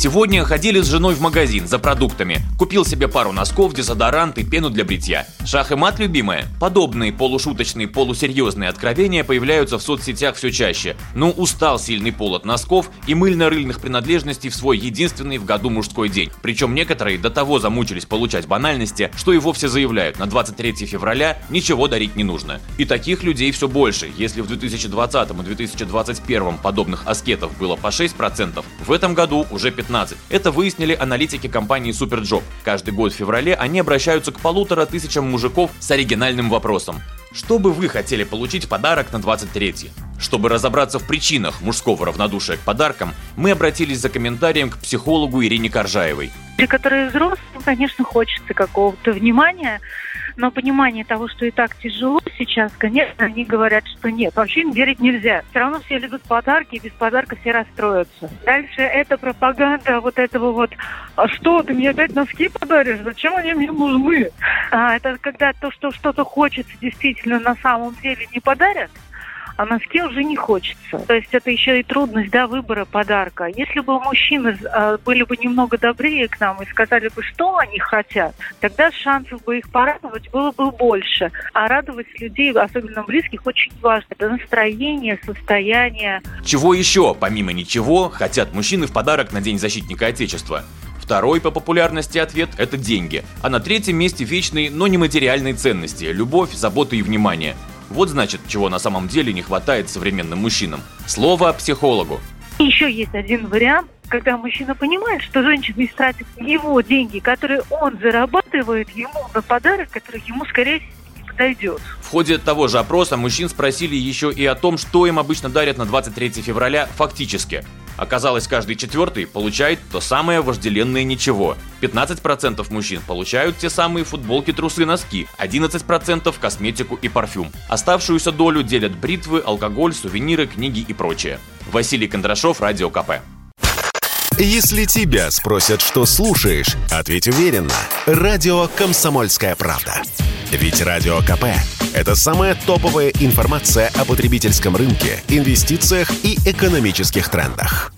Сегодня ходили с женой в магазин за продуктами. Купил себе пару носков, дезодорант и пену для бритья. Шах и мат, любимая? Подобные полушуточные, полусерьезные откровения появляются в соцсетях все чаще. Ну, устал сильный пол от носков и мыльно-рыльных принадлежностей в свой единственный в году мужской день. Причем некоторые до того замучились получать банальности, что и вовсе заявляют, на 23 февраля ничего дарить не нужно. И таких людей все больше. Если в 2020 и 2021 подобных аскетов было по 6%, в этом году уже 15%. 15. Это выяснили аналитики компании Superjob. Каждый год в феврале они обращаются к полутора тысячам мужиков с оригинальным вопросом. Что бы вы хотели получить подарок на 23 Чтобы разобраться в причинах мужского равнодушия к подаркам, мы обратились за комментарием к психологу Ирине Коржаевой. Для которые взрослые, конечно, хочется какого-то внимания, но понимание того, что и так тяжело сейчас, конечно, они говорят, что нет. Вообще им верить нельзя. Все равно все любят подарки, и без подарка все расстроятся. Дальше это пропаганда вот этого вот, а что, ты мне опять носки подаришь? Зачем они мне нужны? А, это когда то, что что-то хочется, действительно на самом деле не подарят, а носки уже не хочется. То есть это еще и трудность да, выбора подарка. Если бы мужчины э, были бы немного добрее к нам и сказали бы, что они хотят, тогда шансов бы их порадовать было бы больше. А радовать людей, особенно близких, очень важно. Это настроение, состояние. Чего еще, помимо ничего, хотят мужчины в подарок на День защитника Отечества? Второй по популярности ответ – это деньги. А на третьем месте вечные, но нематериальные ценности – любовь, забота и внимание. Вот значит, чего на самом деле не хватает современным мужчинам. Слово психологу. Еще есть один вариант, когда мужчина понимает, что женщина истратит его деньги, которые он зарабатывает ему на подарок, который ему, скорее всего, подойдет. В ходе того же опроса мужчин спросили еще и о том, что им обычно дарят на 23 февраля фактически. Оказалось, каждый четвертый получает то самое вожделенное ничего. 15% мужчин получают те самые футболки, трусы, носки, 11% косметику и парфюм. Оставшуюся долю делят бритвы, алкоголь, сувениры, книги и прочее. Василий Кондрашов, Радио КП. Если тебя спросят, что слушаешь, ответь уверенно. Радио «Комсомольская правда». Ведь Радио КП – это самая топовая информация о потребительском рынке, инвестициях и экономических трендах.